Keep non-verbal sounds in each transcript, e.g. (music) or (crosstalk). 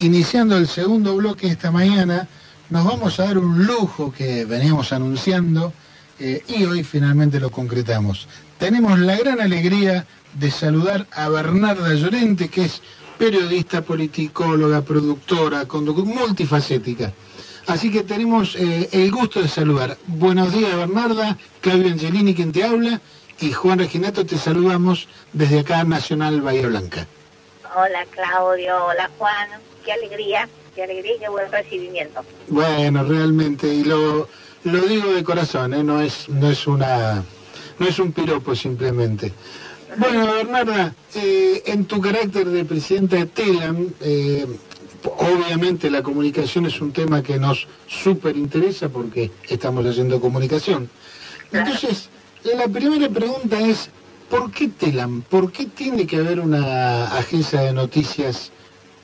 Iniciando el segundo bloque esta mañana, nos vamos a dar un lujo que veníamos anunciando eh, y hoy finalmente lo concretamos. Tenemos la gran alegría de saludar a Bernarda Llorente, que es periodista, politicóloga, productora, multifacética. Así que tenemos eh, el gusto de saludar. Buenos días, Bernarda, Claudio Angelini quien te habla y Juan Reginato te saludamos desde acá, Nacional Bahía Blanca. Hola, Claudio. Hola, Juan qué alegría, qué alegría y qué buen recibimiento. Bueno, realmente, y lo, lo digo de corazón, ¿eh? no, es, no, es una, no es un piropo simplemente. Bueno, Bernarda, eh, en tu carácter de presidenta de TELAM, eh, obviamente la comunicación es un tema que nos súper interesa porque estamos haciendo comunicación. Entonces, la primera pregunta es, ¿por qué TELAM? ¿Por qué tiene que haber una agencia de noticias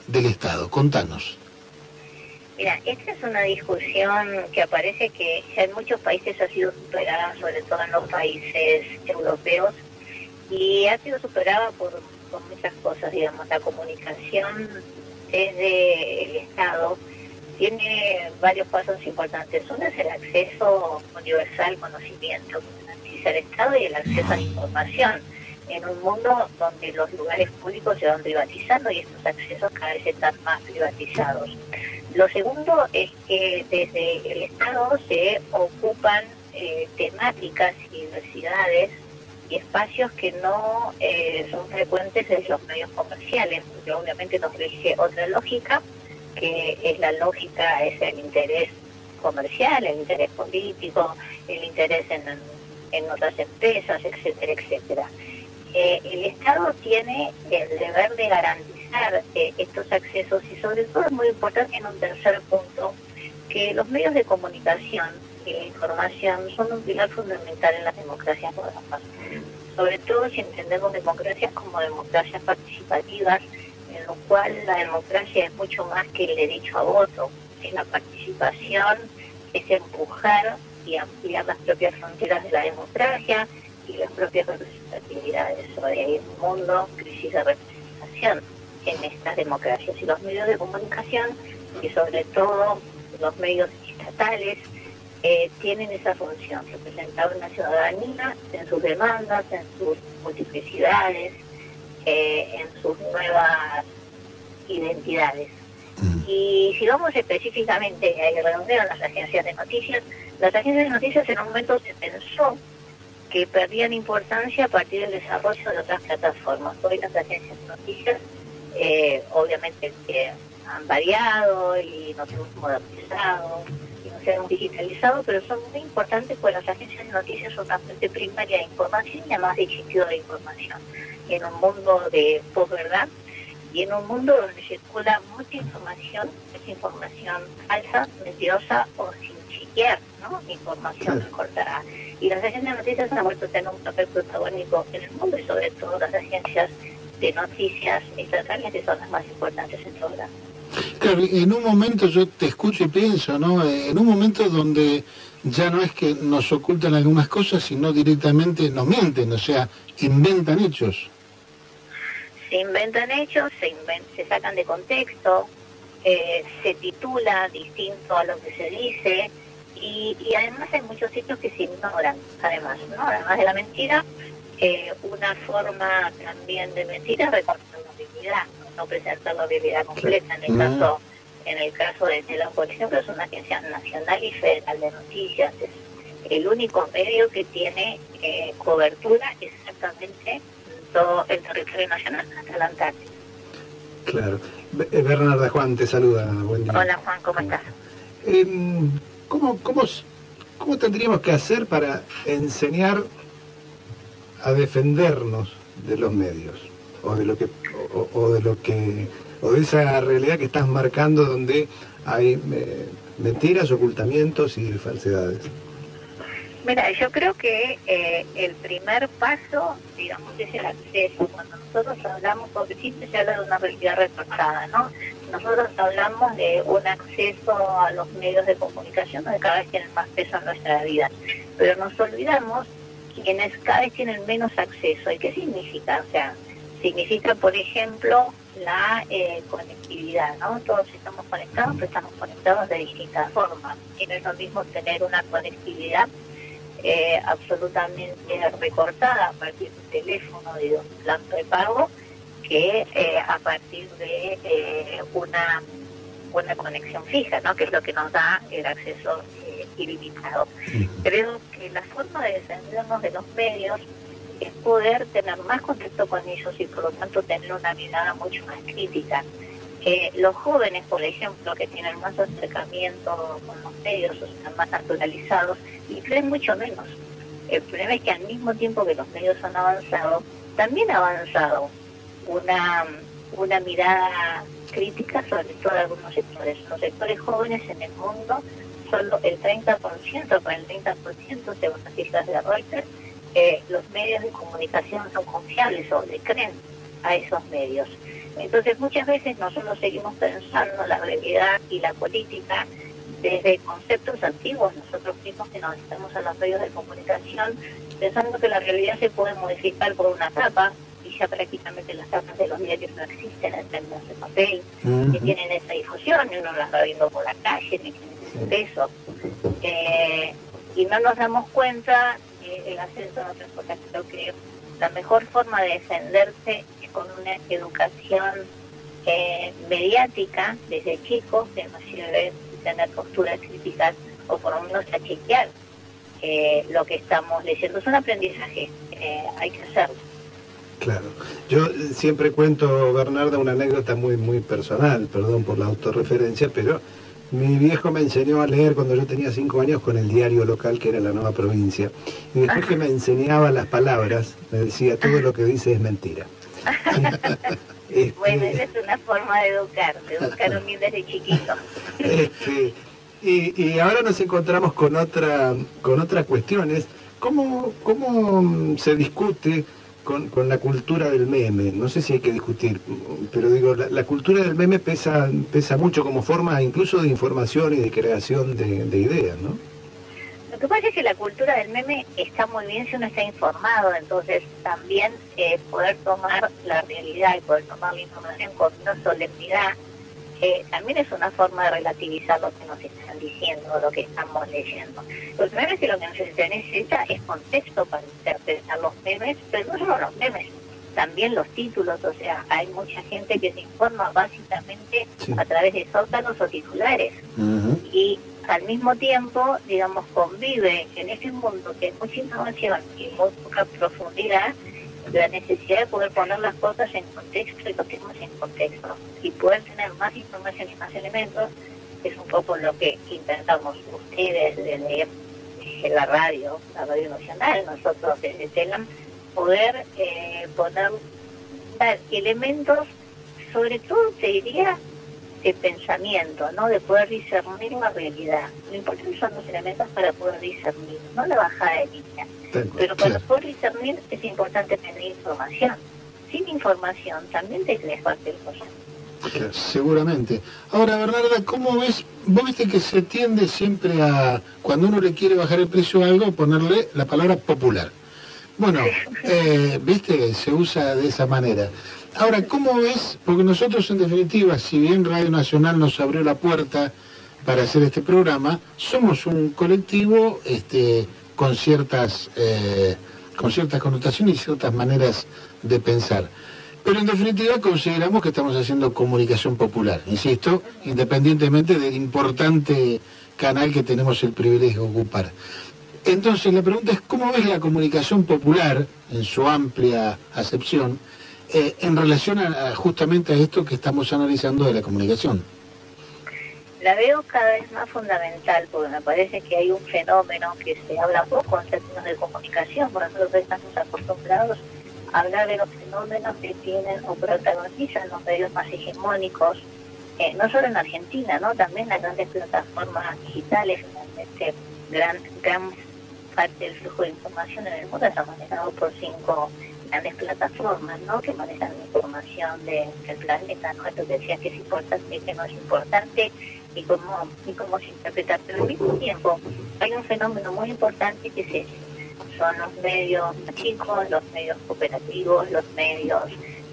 del Estado. Contanos. Mira, esta es una discusión que aparece que en muchos países ha sido superada, sobre todo en los países europeos, y ha sido superada por, muchas cosas, digamos, la comunicación desde el Estado tiene varios pasos importantes. Uno es el acceso universal al conocimiento, que el Estado y el acceso a la información en un mundo donde los lugares públicos se van privatizando y estos accesos cada vez están más privatizados. Lo segundo es que desde el Estado se ocupan eh, temáticas y diversidades y espacios que no eh, son frecuentes en los medios comerciales, porque obviamente nos rige otra lógica, que es la lógica, es el interés comercial, el interés político, el interés en, en otras empresas, etcétera, etcétera. Eh, el Estado tiene el deber de garantizar eh, estos accesos y sobre todo es muy importante en un tercer punto que los medios de comunicación y la información son un pilar fundamental en las democracias modernas. Sobre todo si entendemos democracias como democracias participativas, en lo cual la democracia es mucho más que el derecho a voto. Es la participación, es empujar y ampliar las propias fronteras de la democracia, y las propias representatividades. Hay un mundo, crisis de representación en estas democracias y los medios de comunicación y sobre todo los medios estatales eh, tienen esa función, representar una ciudadanía en sus demandas, en sus multiplicidades, eh, en sus nuevas identidades. Mm. Y si vamos específicamente a redondear las agencias de noticias, las agencias de noticias en un momento se pensó que perdían importancia a partir del desarrollo de otras plataformas. Hoy las agencias de noticias, eh, obviamente, han variado y nos hemos modernizado y nos hemos digitalizado, pero son muy importantes porque las agencias de noticias son una fuente primaria de información y además de sitio de información. En un mundo de posverdad y en un mundo donde circula mucha información, es información falsa, mentirosa o sin chequear, ¿no? Información cortada y las agencias de noticias han vuelto a tener un papel protagónico en el mundo y sobre todo las agencias de noticias estatales que son las más importantes en todo Claro, en un momento yo te escucho y pienso, ¿no? En un momento donde ya no es que nos ocultan algunas cosas, sino directamente nos mienten, o sea, inventan hechos. Se inventan hechos, se, se sacan de contexto, eh, se titula distinto a lo que se dice, y, además hay muchos sitios que se ignoran, además, ¿no? Además de la mentira, eh, una forma también de mentira es recortar la realidad, no presentar la realidad completa. En el caso en el caso de Tela, por ejemplo, es una agencia nacional y federal de noticias, es el único medio que tiene eh, cobertura exactamente en todo el territorio nacional hasta la Antártida. Claro. Eh, Bernarda Juan te saluda. Buen día. Hola Juan, ¿cómo estás? ¿Cómo, cómo, cómo tendríamos que hacer para enseñar a defendernos de los medios o de lo que o, de lo que o de esa realidad que estás marcando donde hay eh, mentiras, ocultamientos y falsedades? Mira, yo creo que eh, el primer paso, digamos, es el acceso. Cuando nosotros hablamos, porque siempre se habla de una realidad recortada, ¿no? Nosotros hablamos de un acceso a los medios de comunicación donde cada vez tienen más peso en nuestra vida. Pero nos olvidamos quienes cada vez tienen menos acceso. ¿Y qué significa? O sea, significa, por ejemplo, la eh, conectividad, ¿no? Todos estamos conectados, pero estamos conectados de distintas formas. Y no es lo mismo tener una conectividad eh, absolutamente recortada a partir de un teléfono de un plan prepago que eh, a partir de una, buena conexión fija, ¿no? que es lo que nos da el acceso ilimitado. Creo que la forma de defendernos de los medios es poder tener más contacto con ellos y por lo tanto tener una mirada mucho más crítica. Los jóvenes, por ejemplo, que tienen más acercamiento con los medios o están más naturalizados y creen mucho menos. El problema es que al mismo tiempo que los medios han avanzado, también ha avanzado una, una mirada crítica sobre todo algunos sectores. Los sectores jóvenes en el mundo, solo el 30%, con el 30% según las cifras de Reuters, eh, los medios de comunicación son confiables o le creen a esos medios. Entonces muchas veces nosotros seguimos pensando la realidad y la política desde conceptos antiguos, nosotros mismos que nos estamos a los medios de comunicación, pensando que la realidad se puede modificar por una tapa, y ya prácticamente las tapas de los diarios no existen en términos de papel, que tienen esa difusión, y uno las va viendo por la calle, ni tiene ese peso. Eh, y no nos damos cuenta el acceso a otras cosas. Creo que la mejor forma de defenderse con una educación eh, mediática desde chicos, que nos sirve tener posturas críticas o por lo menos a chequear eh, lo que estamos leyendo. Es un aprendizaje, eh, hay que hacerlo. Claro. Yo siempre cuento, Bernarda, una anécdota muy, muy personal, perdón por la autorreferencia, pero mi viejo me enseñó a leer cuando yo tenía cinco años con el diario local que era La Nueva Provincia. Y después que me enseñaba las palabras, me decía, todo lo que dice es mentira. Este, bueno, esa es una forma de educar, de educar (laughs) un niño desde chiquito. Este, y, y, ahora nos encontramos con otra, con otras cuestiones. ¿Cómo, ¿Cómo se discute con, con, la cultura del meme. No sé si hay que discutir, pero digo, la, cultura del meme pesa, pesa mucho como forma incluso de información y de creación de, ideas, ¿no? Que pasa es que la cultura del meme está muy bien si uno está informado, entonces también eh, poder tomar la realidad y poder tomar la información con una solemnidad también es una forma de relativizar lo que nos están diciendo, lo que estamos leyendo. Lo primero es que lo que nos necesita es contexto para interpretar los memes, pero no solo los memes, también los títulos, o sea, hay mucha gente que se informa básicamente a través de sótanos o titulares. Y al mismo tiempo, digamos, convive en ese mundo que es mucha información y muy poca profundidad, la necesidad de poder poner las cosas en contexto y los temas en contexto y poder tener más información y más elementos es un poco lo que intentamos ustedes desde la radio, la radio nacional, nosotros desde TELAM, poder eh, poner dar elementos, sobre todo te diría, de pensamiento, ¿no? de poder discernir la realidad. Lo importante son los elementos para poder discernir, no la bajada de línea. Pero para poder discernir es importante tener información. Sin información también te crees cualquier cosa. Seguramente. Ahora, Bernarda, ¿cómo ves? Vos viste que se tiende siempre a, cuando uno le quiere bajar el precio a algo, ponerle la palabra popular. Bueno, eh, viste, se usa de esa manera. Ahora, ¿cómo ves? Porque nosotros, en definitiva, si bien Radio Nacional nos abrió la puerta para hacer este programa, somos un colectivo este, con ciertas eh, con ciertas connotaciones y ciertas maneras de pensar. Pero en definitiva consideramos que estamos haciendo comunicación popular, insisto, independientemente del importante canal que tenemos el privilegio de ocupar. Entonces la pregunta es, ¿cómo ves la comunicación popular en su amplia acepción eh, en relación justamente a esto que estamos analizando de la comunicación? la veo cada vez más fundamental porque me parece que hay un fenómeno que se habla poco en términos de comunicación, por nosotros estamos acostumbrados a hablar de los fenómenos que tienen o protagonizan los medios más hegemónicos, eh, no solo en Argentina, no también las grandes plataformas digitales, finalmente gran, gran parte del flujo de información en el mundo está manejado por cinco grandes plataformas ¿no? que manejan la información del planeta, ¿no? Esto que decía que es importante que no es importante y cómo, y cómo se interpreta. Pero al mismo tiempo hay un fenómeno muy importante que es Son los medios chicos, los medios cooperativos, los medios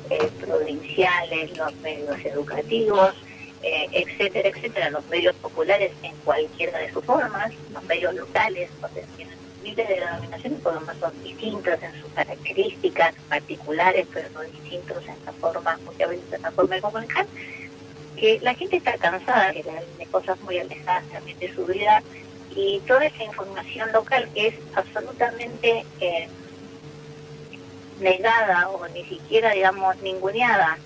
eh, provinciales, los medios educativos, eh, etcétera, etcétera, los medios populares en cualquiera de sus formas, los medios locales, donde tienen miles de denominaciones, por lo menos son distintos en sus características particulares, pero no distintos en la forma, muchas veces en la forma de comunicar, que la gente está cansada de, de cosas muy alejadas también de su vida y toda esa información local que es absolutamente eh, negada o ni siquiera, digamos, ninguneada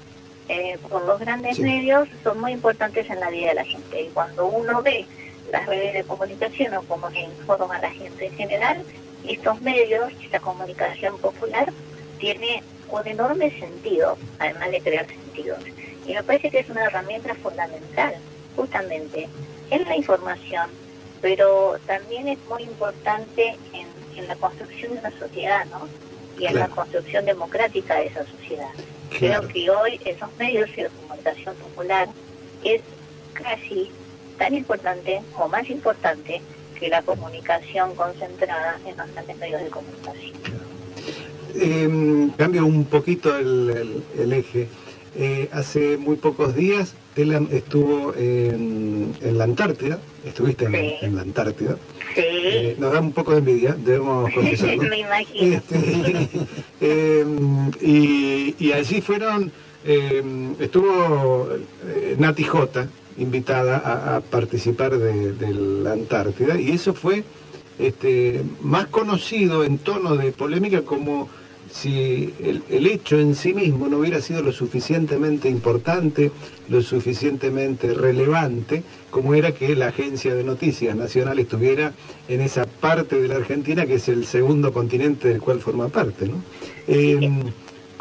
eh, por los grandes medios son muy importantes en la vida de la gente. Y cuando uno ve las redes de comunicación o cómo se informa a la gente en general, estos medios, esta comunicación popular, tiene un enorme sentido, además de crear sentidos. Y me parece que es una herramienta fundamental, justamente, en la información, pero también es muy importante en, en la construcción de una sociedad, ¿no? y en la construcción democrática de esa sociedad. Creo que hoy esos medios de comunicación popular es casi tan importante o más importante que la comunicación concentrada en los grandes medios de comunicación. Eh, cambio un poquito el, el, eje. Eh, hace muy pocos días él estuvo en, en la Antártida, estuviste en, en la Antártida, Sí. nos da un poco de envidia, debemos (laughs) confesarlo. Me imagino. Este, (laughs) eh, y, y, allí fueron, eh, estuvo eh, Nati J, invitada a, a participar de, de, la Antártida, y eso fue este, más conocido en tono de polémica como si el, el, hecho en sí mismo no hubiera sido lo suficientemente importante, lo suficientemente relevante, como era que la agencia de noticias nacional estuviera en esa parte de la Argentina que es el segundo continente del cual forma parte. ¿no? Eh,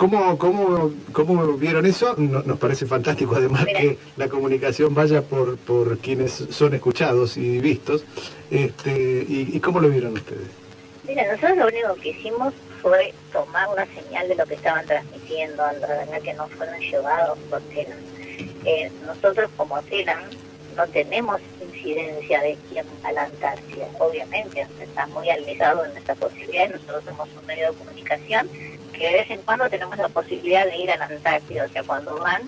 ¿cómo, cómo, ¿Cómo vieron eso? No, nos parece fantástico además Mira. que la comunicación vaya por, por quienes son escuchados y vistos. Este, y, ¿Y cómo lo vieron ustedes? Mira, nosotros lo único que hicimos fue tomar una señal de lo que estaban transmitiendo, la verdad que no fueron llevados por TELAN. Eh, nosotros como TELAN no tenemos incidencia de quién va a la Antártida, obviamente, está muy alejado en esta posibilidad, nosotros somos un medio de comunicación que de vez en cuando tenemos la posibilidad de ir a la Antártida, o sea, cuando van,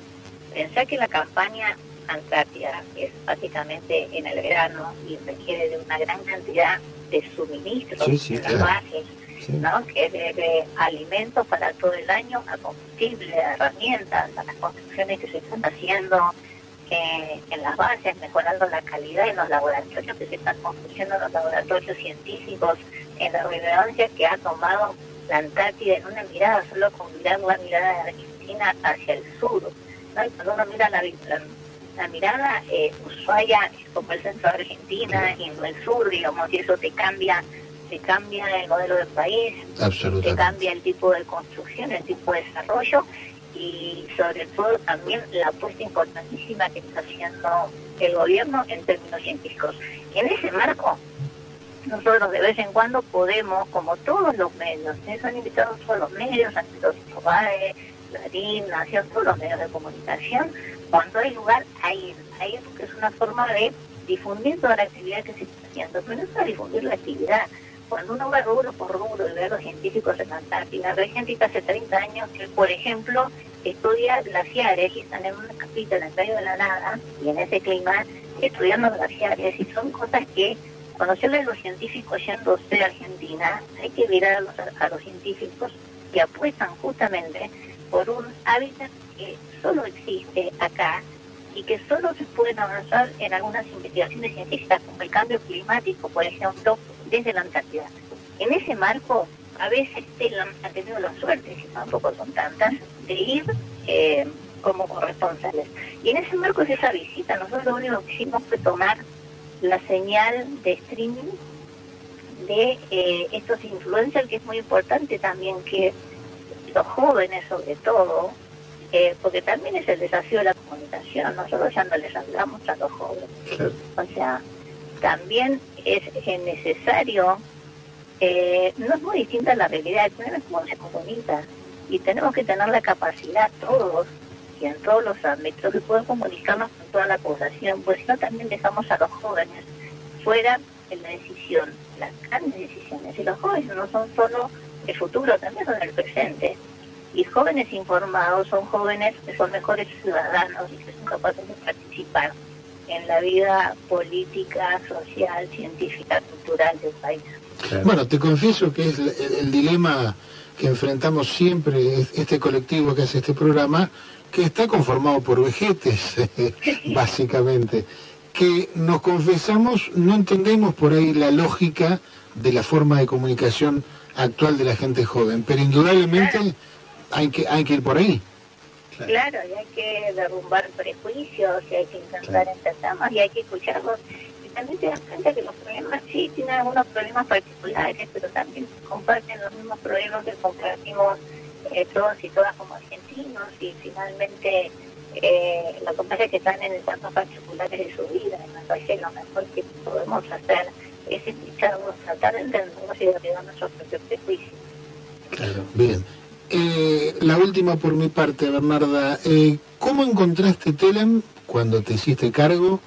pensá que la campaña Antártida es básicamente en el verano y requiere de una gran cantidad de suministros sí, sí, de claro. bases, Sí. ¿no? que es de, de, alimentos para todo el año, a combustible, a herramientas, a las construcciones que se están haciendo eh, en las bases, mejorando la calidad en los laboratorios que se están construyendo en los laboratorios científicos, en la relevancia que ha tomado la Antártida en una mirada, solo con mirar la mirada de Argentina hacia el sur. ¿no? Y cuando uno mira la, la, la mirada, eh, Ushuaia es como el centro de Argentina y en el sur, digamos, y eso te cambia te cambia el modelo del país, te cambia el tipo de construcción, el tipo de desarrollo y sobre todo también la apuesta importantísima que está haciendo el gobierno en términos científicos. Y en ese marco, nosotros de vez en cuando podemos, como todos los medios, ¿eh? son invitados todos los medios, han sido Sobae, Clarín, Nación, todos los medios de comunicación, cuando hay lugar a ir, a ir porque es una forma de difundir toda la actividad que se está haciendo, pero no es para difundir la actividad, cuando uno va rubro por rubro y ve a los científicos en la Antártida, hay gente que hace 30 años que, por ejemplo, estudia glaciares y están en una capita en el medio de la nada y en ese clima estudiando glaciares y son cosas que cuando se habla de los científicos yéndose a Argentina, hay que mirar a los, a los científicos que apuestan justamente por un hábitat que solo existe acá y que solo se pueden avanzar en algunas investigaciones científicas como el cambio climático, por ejemplo, desde la Antártida. En ese marco, a veces TELAM ha tenido la suerte, si tampoco son tantas, de ir eh, como corresponsales. Y en ese marco es esa visita. Nosotros lo único que hicimos fue tomar la señal de streaming de eh, estos influencers, que es muy importante también que los jóvenes sobre todo, eh, porque también es el desafío de la comunicación, nosotros ya no les hablamos a los jóvenes. O sea, también es, es necesario, eh, no es muy distinta la realidad, el es cómo se comunica. Y tenemos que tener la capacidad todos y en todos los ámbitos de poder comunicarnos con toda la población, pues si no también dejamos a los jóvenes fuera en la decisión, las grandes decisiones. Y los jóvenes no son solo el futuro, también son el presente. Y jóvenes informados son jóvenes que son mejores ciudadanos y que son capaces de participar en la vida política, social, científica, cultural del país. Bueno, te confieso que es el, dilema que enfrentamos siempre este colectivo que hace este programa, que está conformado por vejetes, (laughs) básicamente, que nos confesamos, no entendemos por ahí la lógica de la forma de comunicación actual de la gente joven, pero indudablemente hay que, hay que ir por ahí. Claro. y hay que derrumbar prejuicios, y hay que intentar entendernos, y hay que escucharlos. Y también te das cuenta que los problemas sí tienen algunos problemas particulares, pero también comparten los mismos problemas que compartimos eh, todos y todas como argentinos, y finalmente eh, lo que pasa es que están en etapas particulares de su vida, y me parece lo mejor que podemos hacer es escucharlos, tratar de entendernos y de olvidar nuestros propios prejuicios. Claro, bien. Eh, la última por mi parte, Bernarda. Eh, ¿Cómo encontraste Telem cuando te hiciste cargo?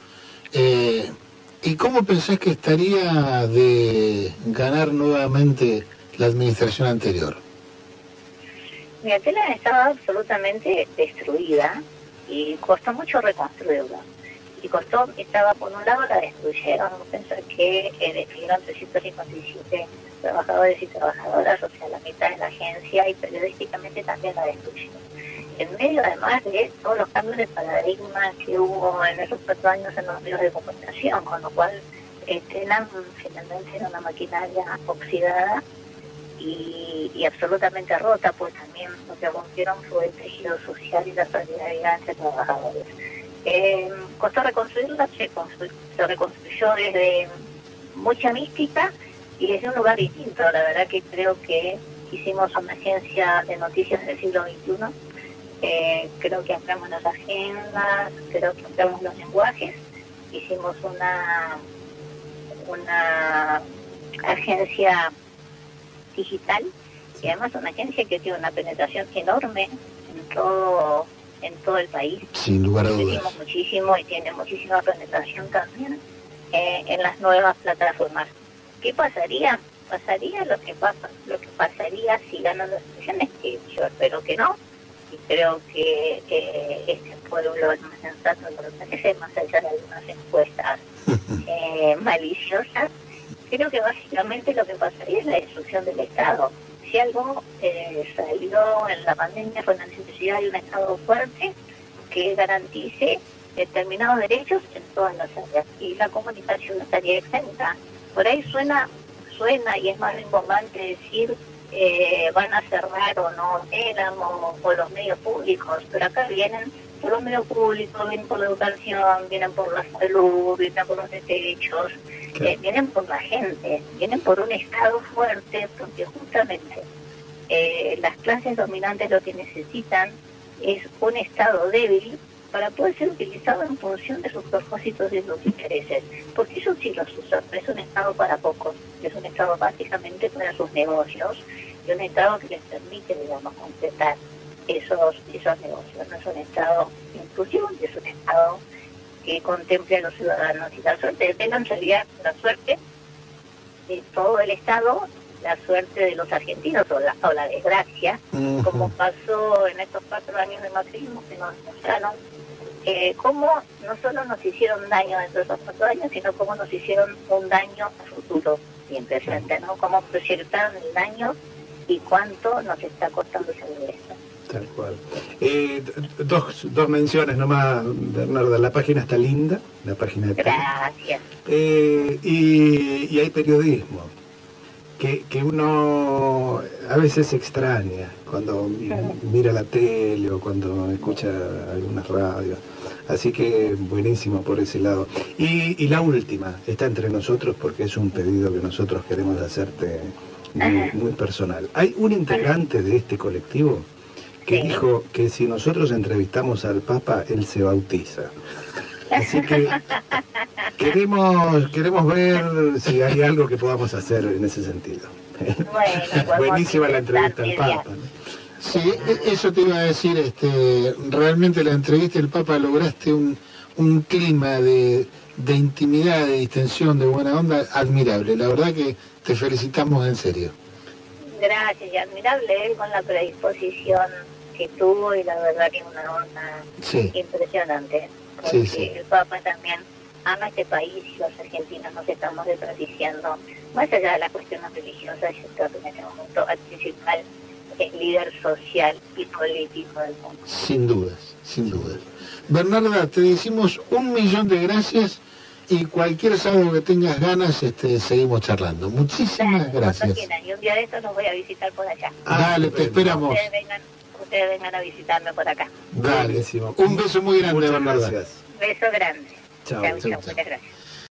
Eh, ¿Y cómo pensás que estaría de ganar nuevamente la administración anterior? Mi Telem estaba absolutamente destruida y costó mucho reconstruirla. Y costó, estaba por un lado la destruyeron, pensar que eh, despidieron 357 trabajadores y trabajadoras, o sea, la mitad de la agencia y periodísticamente también la destruyeron. En medio además de todos los cambios de paradigma que hubo en esos cuatro años en los medios de comunicación, con lo cual eh, finalmente era una maquinaria oxidada y, absolutamente rota, pues también lo que rompieron fue el tejido social y la solidaridad entre trabajadores. Eh, costó reconstruirla, se, se reconstruyó desde mucha mística y desde un lugar distinto. La verdad que creo que hicimos una agencia de noticias del siglo XXI. Eh, creo que ampliamos las agendas, creo que ampliamos los lenguajes. Hicimos una, una agencia digital y además una agencia que tiene una penetración enorme en todo en todo el país. Sin lugar a dudas. muchísimo y tiene muchísima penetración también eh, en las nuevas plataformas. ¿Qué pasaría? Pasaría lo que pasa, lo que pasaría si ganan las elecciones, que yo espero que no, y creo que este pueblo es más sensato lo que parece, más allá de algunas encuestas (laughs) eh, maliciosas. Creo que básicamente lo que pasaría es la destrucción del Estado si algo eh, salió en la pandemia fue la necesidad de un Estado fuerte que garantice determinados derechos en todas las áreas y la comunicación estaría exenta. Por ahí suena, suena y es más importante decir eh, van a cerrar o no éramos o los medios públicos, pero acá vienen por los medios públicos, vienen por la educación, vienen por la salud, vienen por los derechos, eh, vienen por la gente, vienen por un Estado fuerte, porque justamente eh, las clases dominantes lo que necesitan es un Estado débil para poder ser utilizado en función de sus propósitos y sus intereses, porque ellos sí los usan, es un Estado para pocos, es un Estado básicamente para sus negocios y un Estado que les permite, digamos, completar esos, esos negocios. No es un Estado inclusivo, es un Estado que contemple a los ciudadanos. Y la suerte de Telam sería la suerte de todo el Estado, la suerte de los argentinos o la, o la desgracia, como pasó en estos cuatro años de macrismo que nos mostraron eh, cómo no solo nos hicieron daño dentro de esos cuatro años, sino cómo nos hicieron un daño a futuro y presente, ¿no? Cómo proyectaron el daño y cuánto nos está costando salir esto. Tal cual. Eh, dos, dos menciones nomás, Bernardo. La página está linda, la página de Gracias. Eh, y, y, hay periodismo que, que uno a veces extraña cuando mira la tele o cuando escucha algunas radios. Así que buenísimo por ese lado. Y, y la última, está entre nosotros porque es un pedido que nosotros queremos hacerte muy, muy personal. ¿Hay un integrante de este colectivo? Que dijo que si nosotros entrevistamos al Papa, él se bautiza. Así que (laughs) queremos, queremos ver si hay algo que podamos hacer en ese sentido. (laughs) Buenísima la entrevista al Papa. Sí, e, eso te iba a decir, este, realmente la entrevista del Papa lograste un, un clima de, de intimidad, de distensión, de buena onda admirable. La verdad que te felicitamos en serio. Gracias, y admirable él con la predisposición que tuvo y la verdad que es una onda Sí. impresionante. Porque Sí, sí. el Papa también ama este país y los argentinos nos estamos desperdiciando. Más allá de las cuestiones religiosas, yo creo que en este momento el principal líder social y político del mundo. Sin dudas, sin dudas. Bernarda, te decimos un millón de gracias y cualquier sábado que tengas ganas este, seguimos charlando. Muchísimas gracias. Y un día de estos los voy a visitar por allá. Dale, te esperamos. Ustedes vengan, a visitarme por acá. Dale. Buenísimo. Un beso muy grande, Muchas Bernarda. gracias. Beso grande. Chao, chau, chau. muchas gracias.